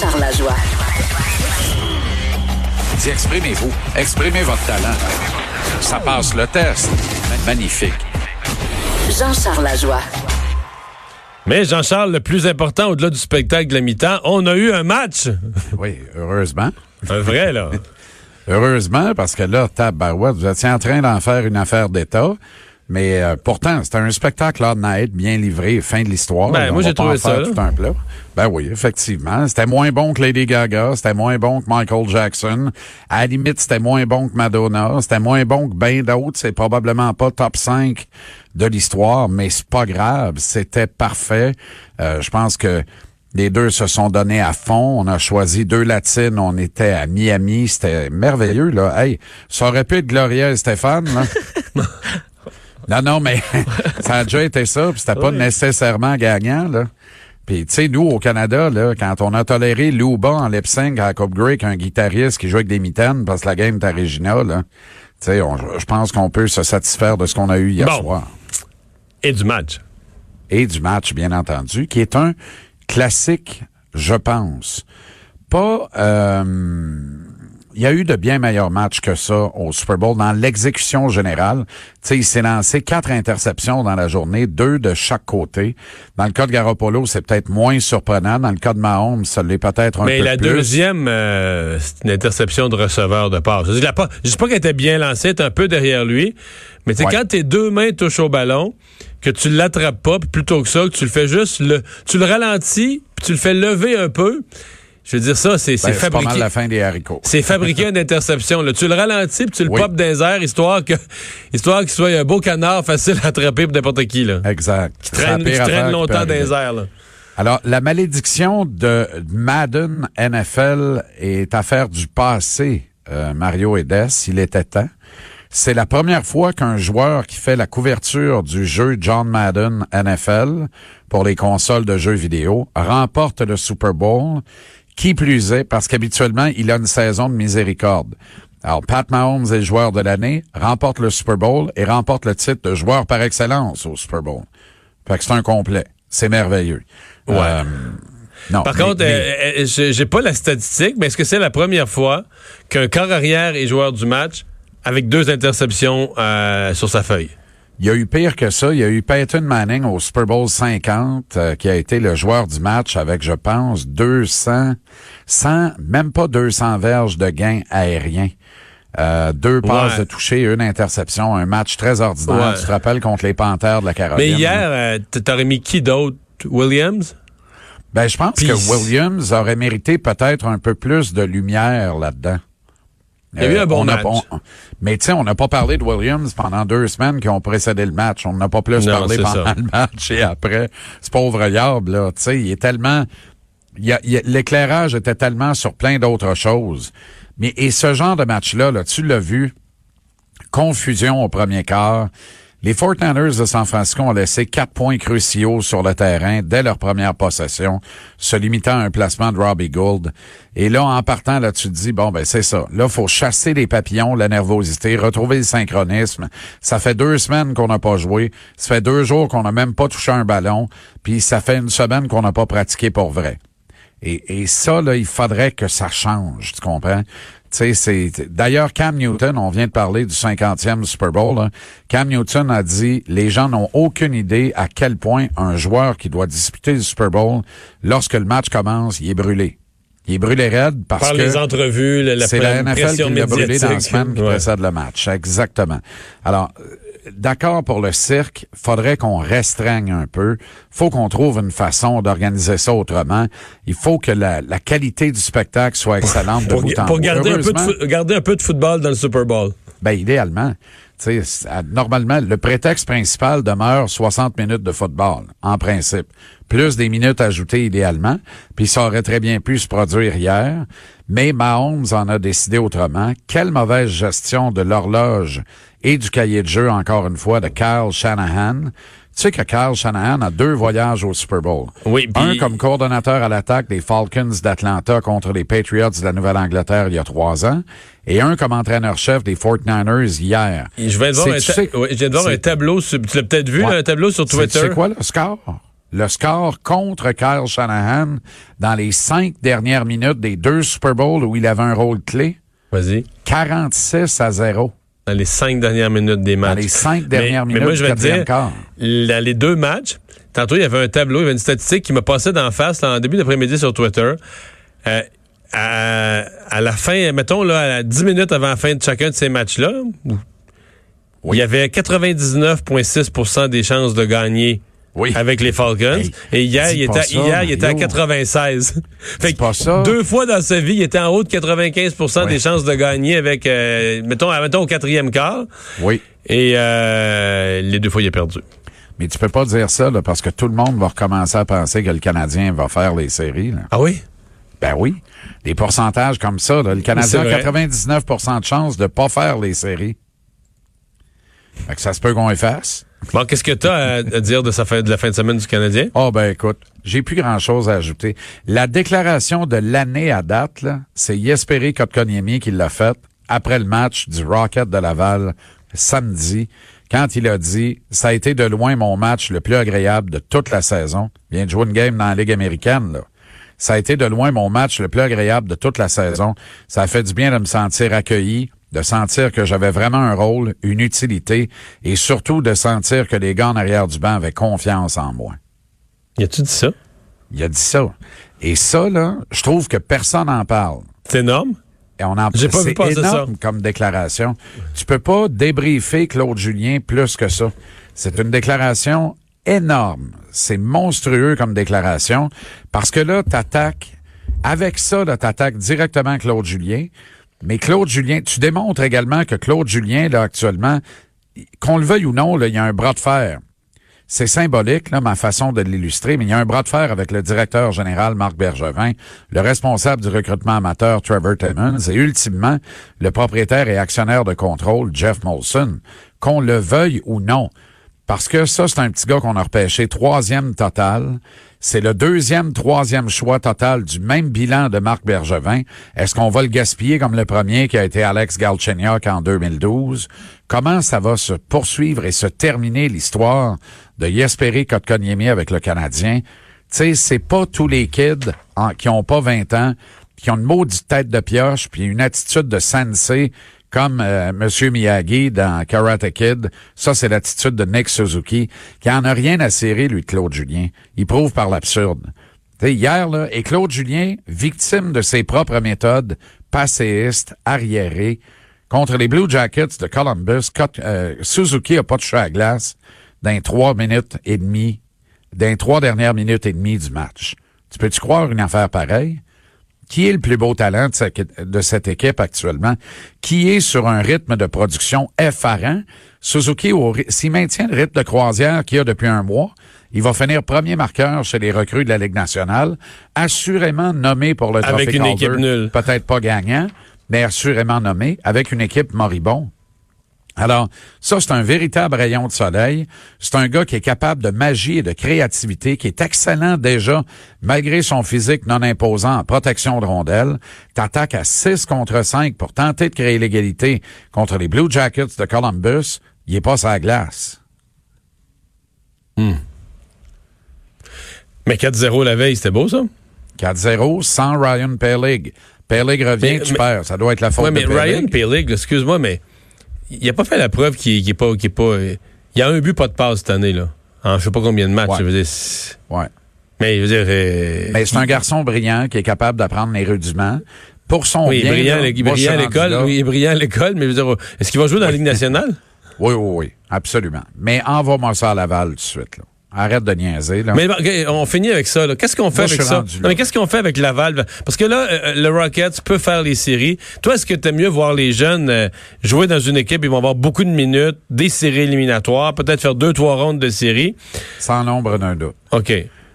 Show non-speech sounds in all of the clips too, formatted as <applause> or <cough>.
Jean-Charles Lajoie. Dis, exprimez-vous. Exprimez votre talent. Ça passe le test. Magnifique. Jean-Charles Lajoie. Mais Jean-Charles, le plus important au-delà du spectacle de la mi-temps, on a eu un match. Oui, heureusement. Un vrai, là. <laughs> Heureusement, parce que là, tabarouette, vous étiez en train d'en faire une affaire d'État. Mais euh, pourtant, c'était un spectacle honnête, bien livré, fin de l'histoire. Ben, moi, j'ai trouvé ça, Tout un plat. Ben oui, effectivement. C'était moins bon que Lady Gaga, c'était moins bon que Michael Jackson. À la limite, c'était moins bon que Madonna, c'était moins bon que ben d'autres. C'est probablement pas top 5 de l'histoire, mais c'est pas grave. C'était parfait. Euh, je pense que les deux se sont donnés à fond. On a choisi deux latines. On était à Miami. C'était merveilleux, là. Hey, ça aurait pu être Gloria et Stéphane, là. <laughs> Non, non, mais <laughs> ça a déjà été ça, puis c'était pas nécessairement gagnant, là. Puis, tu sais, nous, au Canada, là, quand on a toléré Luba en lip sync à la Coupe Grey, qu'un guitariste qui joue avec des mitaines parce que la game est originale, là, tu sais, je pense qu'on peut se satisfaire de ce qu'on a eu hier Bon. soir. Et du match. Et du match, bien entendu, qui est un classique, je pense. Pas... euh, il y a eu de bien meilleurs matchs que ça au Super Bowl dans l'exécution générale. Tu sais, il s'est lancé quatre interceptions dans la journée, deux de chaque côté. Dans le cas de Garoppolo, c'est peut-être moins surprenant. Dans le cas de Mahomes, ça l'est peut-être un Mais peu la plus. deuxième, euh, c'est une interception de receveur de passe. Je dis, la pas- je dis pas qu'elle était bien lancée, elle était un peu derrière lui. Mais c'est Ouais. quand tes deux mains touchent au ballon, que tu l'attrapes pas, puis plutôt que ça, que tu le fais juste, le, tu le ralentis, puis tu le fais lever un peu. Je veux dire ça, c'est Ben, pas mal fabriqué. la fin des haricots. <laughs> C'est fabriqué une interception. Là. Tu le ralentis puis tu le Oui. popes dans les airs, histoire que histoire qu'il soit un beau canard facile à attraper pour n'importe qui. Là. Exact. Qui traîne, qui traîne longtemps dans les airs. Là. Alors, la malédiction de Madden NFL est affaire du passé, euh, Mario Edes, il était temps. C'est la première fois qu'un joueur qui fait la couverture du jeu John Madden NFL pour les consoles de jeux vidéo remporte le Super Bowl. Qui plus est, parce qu'habituellement, il a une saison de miséricorde. Alors, Pat Mahomes est le joueur de l'année, remporte le Super Bowl et remporte le titre de joueur par excellence au Super Bowl. Fait que c'est un complet. C'est merveilleux. Ouais. Euh, non, Par mais- contre, mais- euh, euh, j'ai j'ai pas la statistique, mais est-ce que c'est la première fois qu'un corps arrière est joueur du match avec deux interceptions euh, sur sa feuille? Il y a eu pire que ça. Il y a eu Peyton Manning au Super Bowl 50, euh, qui a été le joueur du match avec, je pense, 200, 100, même pas 200 verges de gains aériens. Euh, deux passes Ouais. de toucher, une interception, un match très ordinaire. Ouais. Tu te rappelles contre les Panthères de la Caroline? Mais hier, euh, t'aurais mis qui d'autre? Williams? Ben, je pense que Williams aurait mérité peut-être un peu plus de lumière là-dedans. Il y a eu un bon on a mais tu sais, on n'a pas parlé de Williams pendant deux semaines qui ont précédé le match. On n'a pas plus Non, parlé pendant ça. <laughs> le match et après. Ce pauvre Yard, là, tu sais, il est tellement... L'éclairage était tellement sur plein d'autres choses. Mais et ce genre de match-là, là, tu l'as vu, confusion au premier quart. Les 49ers de San Francisco ont laissé quatre points cruciaux sur le terrain dès leur première possession, se limitant à un placement de Robbie Gould. Et là, en partant, là, tu te dis, bon, ben, c'est ça. Là, faut chasser les papillons, la nervosité, retrouver le synchronisme. Ça fait deux semaines qu'on n'a pas joué. Ça fait deux jours qu'on n'a même pas touché un ballon. Puis ça fait une semaine qu'on n'a pas pratiqué pour vrai. Et, et ça, là, il faudrait que ça change, tu comprends? Tu sais, c'est. D'ailleurs, Cam Newton, on vient de parler du 50e Super Bowl. là. Cam Newton a dit les gens n'ont aucune idée à quel point un joueur qui doit disputer le Super Bowl, lorsque le match commence, il est brûlé. Il est brûlé raide parce Par que les entrevues, la, la c'est la NFL pression qui l'a brûlé dans la semaine qui Ouais. précède le match. Exactement. Alors, d'accord pour le cirque, faudrait qu'on restreigne un peu. faut qu'on trouve une façon d'organiser ça autrement. Il faut que la, la qualité du spectacle soit excellente de Pour, bout en pour bout. garder, un peu de, Heureusement, fo- garder un peu de football dans le Super Bowl. ben, idéalement. Normalement, le prétexte principal demeure 60 minutes de football, en principe. Plus des minutes ajoutées idéalement, puis ça aurait très bien pu se produire hier. Mais Mahomes en a décidé autrement. Quelle mauvaise gestion de l'horloge et du cahier de jeu, encore une fois, de Kyle Shanahan. Tu sais que Kyle Shanahan a deux voyages au Super Bowl. Oui, Un comme coordonnateur à l'attaque des Falcons d'Atlanta contre les Patriots de la Nouvelle-Angleterre il y a trois ans, et un comme entraîneur-chef des 49ers hier. Je viens de voir, un, tu ta- sais- oui, je viens de voir c'est- un tableau, sur- tu l'as peut-être vu, Ouais. là, un tableau sur Twitter? C'est quoi le score? Le score contre Kyle Shanahan dans les cinq dernières minutes des deux Super Bowls où il avait un rôle clé, Vas-y. 46 à 0. Dans les cinq dernières minutes des matchs. Dans les cinq dernières mais, minutes mais moi, je vais te dire, dans les deux matchs, tantôt, il y avait un tableau, il y avait une statistique qui me passait d'en face là, en début d'après-midi sur Twitter. Euh, à, à la fin, mettons, là, à 10 minutes avant la fin de chacun de ces matchs-là, il y avait 99,6% des chances de gagner Oui. avec les Falcons. Hey, et hier, il était, ça, hier, il était à Mario. 96. fait que pas ça. deux fois dans sa vie, il était en haut de 95 Ouais. des chances de gagner avec, euh, mettons, mettons, au quatrième quart. Oui. Et euh, les deux fois, il a perdu. Mais tu peux pas dire ça, là, parce que tout le monde va recommencer à penser que le Canadien va faire les séries, là. Ah oui? Ben oui. Des pourcentages comme ça, là. Le Canadien a vrai. 99% de chances de pas faire les séries. Fait que ça se peut qu'on efface. Bon, qu'est-ce que tu as à, dire de, la fin de semaine du Canadien? Oh ben écoute, j'ai plus grand chose à ajouter. La déclaration de l'année à date, c'est Yesperi Kotkaniemi qui l'a faite après le match du Rocket de Laval samedi, quand il a dit ça a été de loin mon match le plus agréable de toute la saison. Il vient de jouer une game dans la Ligue américaine, là. Ça a été de loin mon match le plus agréable de toute la saison. Ça a fait du bien de me sentir accueilli, de sentir que j'avais vraiment un rôle, une utilité, et surtout de sentir que les gars en arrière du banc avaient confiance en moi. Y a-tu dit ça? Il a dit ça. Et ça, là, je trouve que personne n'en parle. C'est énorme? Et on en J'ai pas vu c'est énorme comme déclaration. Tu peux pas débriefer Claude Julien plus que ça. C'est une déclaration énorme. C'est monstrueux comme déclaration parce que là, t'attaques avec ça, là, t'attaques directement Claude Julien. Mais Claude Julien, tu démontres également que Claude Julien, là, actuellement, qu'on le veuille ou non, là, il y a un bras de fer. C'est symbolique, là, ma façon de l'illustrer, mais il y a un bras de fer avec le directeur général Marc Bergevin, le responsable du recrutement amateur Trevor Timmons et ultimement le propriétaire et actionnaire de contrôle Jeff Molson, qu'on le veuille ou non. Parce que ça, c'est un petit gars qu'on a repêché troisième total. C'est le deuxième, troisième choix total du même bilan de Marc Bergevin. Est-ce qu'on va le gaspiller comme le premier qui a été Alex Galchenyuk en 2012? Comment ça va se poursuivre et se terminer l'histoire de Jesperi Kotkaniemi avec le Canadien? Tu sais, c'est pas tous les kids qui ont pas 20 ans, qui ont une maudite tête de pioche, puis une attitude de sensei comme euh, Monsieur Miyagi dans Karate Kid. Ça, c'est l'attitude de Nick Suzuki, qui en a rien à serrer, lui, de Claude Julien. Il prouve par l'absurde. Hier, là, et Claude Julien, victime de ses propres méthodes, passéiste, arriéré, contre les Blue Jackets de Columbus, euh, Suzuki a pas touché à la glace dans trois minutes et demie, dans trois dernières minutes et demie du match. Tu peux-tu croire une affaire pareille? Qui est le plus beau talent de cette, de cette équipe actuellement? Qui est sur un rythme de production effarant? Suzuki, s'il maintient le rythme de croisière qu'il a depuis un mois, il va finir premier marqueur chez les recrues de la Ligue nationale, assurément nommé pour le Avec trophée une Calder. équipe nulle. Peut-être pas gagnant, mais assurément nommé, avec une équipe moribond. Alors, ça, c'est un véritable rayon de soleil. C'est un gars qui est capable de magie et de créativité, qui est excellent déjà, malgré son physique non imposant en protection de rondelles. T'attaques à 6 contre 5 pour tenter de créer l'égalité contre les Blue Jackets de Columbus. Il est pas la glace. Mais 4-0 la veille, c'était beau, ça? 4-0 sans Ryan Pellig. Pellig revient, Mais- tu mais- perds. Ça doit être la faute Ouais, mais. Ryan Pellig, excuse-moi, mais il a pas fait la preuve qu'il qu'il est pas, est pas. euh, Il y a un but, pas de passe cette année, là. En je sais pas combien de matchs. Ouais. je veux dire, Ouais. mais je veux dire. euh, Mais c'est un garçon brillant qui est capable d'apprendre les rudiments. Pour son oui, bien, brillant, là, il est brillant à l'école. Oui, il est brillant à l'école, mais je veux dire, est-ce qu'il va jouer dans la Ligue <laughs> nationale? Oui, oui, oui, absolument. Mais envoie-moi ça à Laval tout de suite. Là. Arrête de niaiser. Là. Mais on finit avec ça. Qu'est-ce qu'on fait Moi, avec ça? Non, mais qu'est-ce qu'on fait avec Laval? Parce que là, euh, le Rockets peut faire les séries. Toi, est-ce que t'aimes mieux voir les jeunes euh, jouer dans une équipe, ils vont avoir beaucoup de minutes, des séries éliminatoires, peut-être faire deux, trois rondes de séries? Sans l'ombre d'un doute. OK.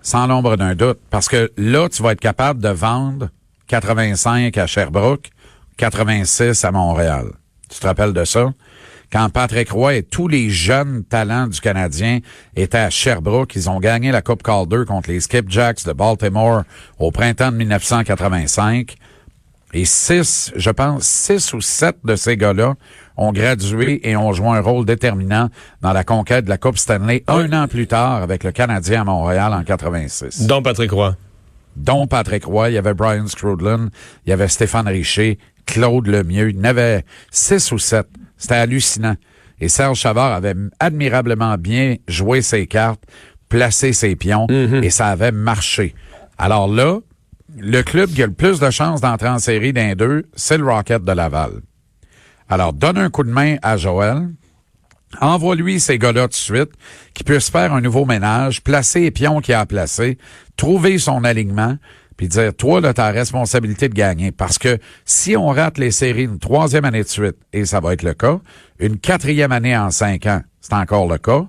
Sans l'ombre d'un doute. Parce que là, tu vas être capable de vendre 85 à Sherbrooke, 86 à Montréal. Tu te rappelles de ça? Quand Patrick Roy et tous les jeunes talents du Canadien étaient à Sherbrooke, ils ont gagné la Coupe Calder contre les Skipjacks de Baltimore au printemps de 1985. Et six, je pense, six ou sept de ces gars-là ont gradué et ont joué un rôle déterminant dans la conquête de la Coupe Stanley un an plus tard avec le Canadien à Montréal en 86 Donc, Patrick Roy. dont Patrick Roy, il y avait Brian Strudlin, il y avait Stéphane Richer, Claude Lemieux, il y en avait six ou sept. C'était hallucinant. Et Serge Chavard avait admirablement bien joué ses cartes, placé ses pions, et ça avait marché. Alors là, le club qui a le plus de chances d'entrer en série d'un deux, c'est le Rocket de Laval. Alors, donne un coup de main à Joël, Envoie-lui ces gars-là tout de suite, qui puissent faire un nouveau ménage, placer les pions qu'il a à placer, trouver son alignement, puis dire, toi, là, ta responsabilité de gagner. Parce que si on rate les séries une troisième année de suite, et ça va être le cas, une quatrième année en cinq ans, c'est encore le cas,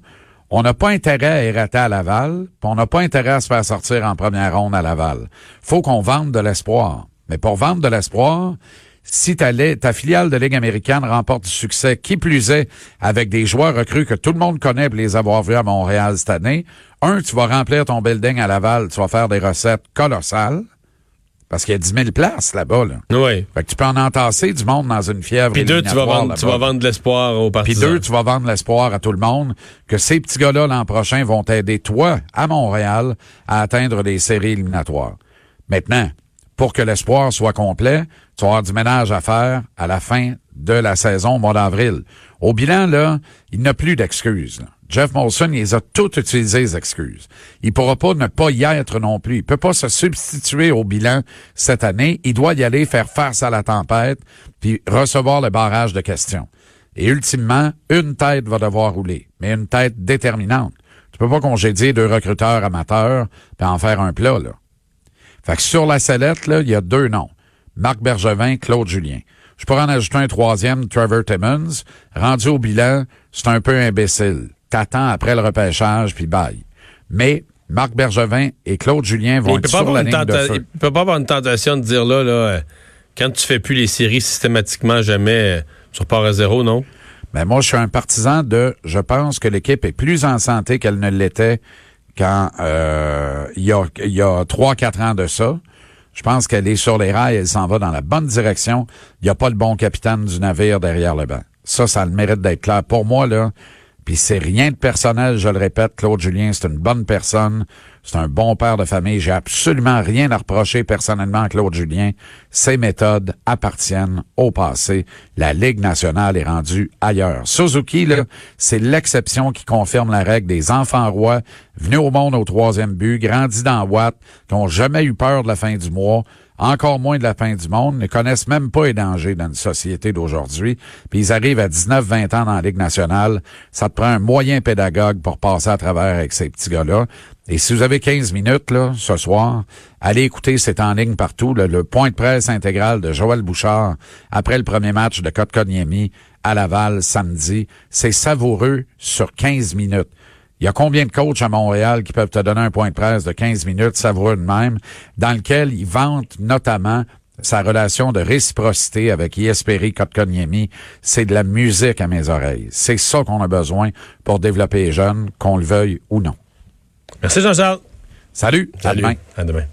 on n'a pas intérêt à errater à Laval, puis on n'a pas intérêt à se faire sortir en première ronde à Laval. Faut qu'on vende de l'espoir. Mais pour vendre de l'espoir, si ta, li- ta filiale de Ligue américaine remporte du succès, qui plus est, avec des joueurs recrues que tout le monde connaît pour les avoir vus à Montréal cette année, un, tu vas remplir ton building à Laval, tu vas faire des recettes colossales, parce qu'il y a 10 000 places là-bas. Là. Oui. Fait que tu peux en entasser du monde dans une fièvre Puis deux, tu vas, vendre, tu là-bas. vas vendre de l'espoir aux Puis partisans. deux, tu vas vendre l'espoir à tout le monde que ces petits gars-là l'an prochain vont t'aider, toi, à Montréal, à atteindre les séries éliminatoires. Maintenant, pour que l'espoir soit complet, tu vas avoir du ménage à faire à la fin de la saison au mois d'avril. Au bilan, là, il n'a plus d'excuses. Jeff Molson, il les a toutes utilisées, les excuses. Il pourra pas ne pas y être non plus. Il peut pas se substituer au bilan cette année. Il doit y aller faire face à la tempête, puis recevoir le barrage de questions. Et ultimement, une tête va devoir rouler, mais une tête déterminante. Tu peux pas congédier deux recruteurs amateurs puis en faire un plat, là. Fait que sur la sellette, là, il y a deux noms. Marc Bergevin, Claude Julien. Je pourrais en ajouter un troisième, Trevor Timmons. Rendu au bilan, c'est un peu imbécile. T'attends après le repêchage, puis bye. Mais Marc Bergevin et Claude Julien vont il être sur la ligne de feu. il peut pas avoir une tentation de dire là, là euh, quand tu fais plus les séries systématiquement, jamais, euh, tu repars à zéro, non? Mais moi, je suis un partisan de, je pense que l'équipe est plus en santé qu'elle ne l'était quand euh, il y a trois quatre ans de ça. Je pense qu'elle est sur les rails, elle s'en va dans la bonne direction. Il n'y a pas le bon capitaine du navire derrière le banc. Ça, ça a le mérite d'être clair. Pour moi, là, puis c'est rien de personnel, je le répète, Claude Julien, c'est une bonne personne, c'est un bon père de famille. J'ai absolument rien à reprocher personnellement à Claude Julien. Ses méthodes appartiennent au passé. La Ligue nationale est rendue ailleurs. Suzuki, là, c'est l'exception qui confirme la règle des enfants rois, venus au monde au troisième but, grandis dans Watt, qui n'ont jamais eu peur de la fin du mois, encore moins de la fin du monde, ne connaissent même pas les dangers dans une société d'aujourd'hui, puis ils arrivent à 19-20 ans dans la Ligue nationale. Ça te prend un moyen pédagogue pour passer à travers avec ces petits gars-là. Et si vous avez 15 minutes là, ce soir, allez écouter, c'est en ligne partout, le point de presse intégral de Joël Bouchard après le premier match de Kotkaniemi à Laval samedi. C'est savoureux sur 15 minutes. Il y a combien de coachs à Montréal qui peuvent te donner un point de presse de 15 minutes savoureux de même, dans lequel ils vantent notamment sa relation de réciprocité avec Yesperi Kotkaniemi, c'est de la musique à mes oreilles. C'est ça qu'on a besoin pour développer les jeunes, qu'on le veuille ou non. Merci Jean-Charles. Salut, à Salut. demain. À demain.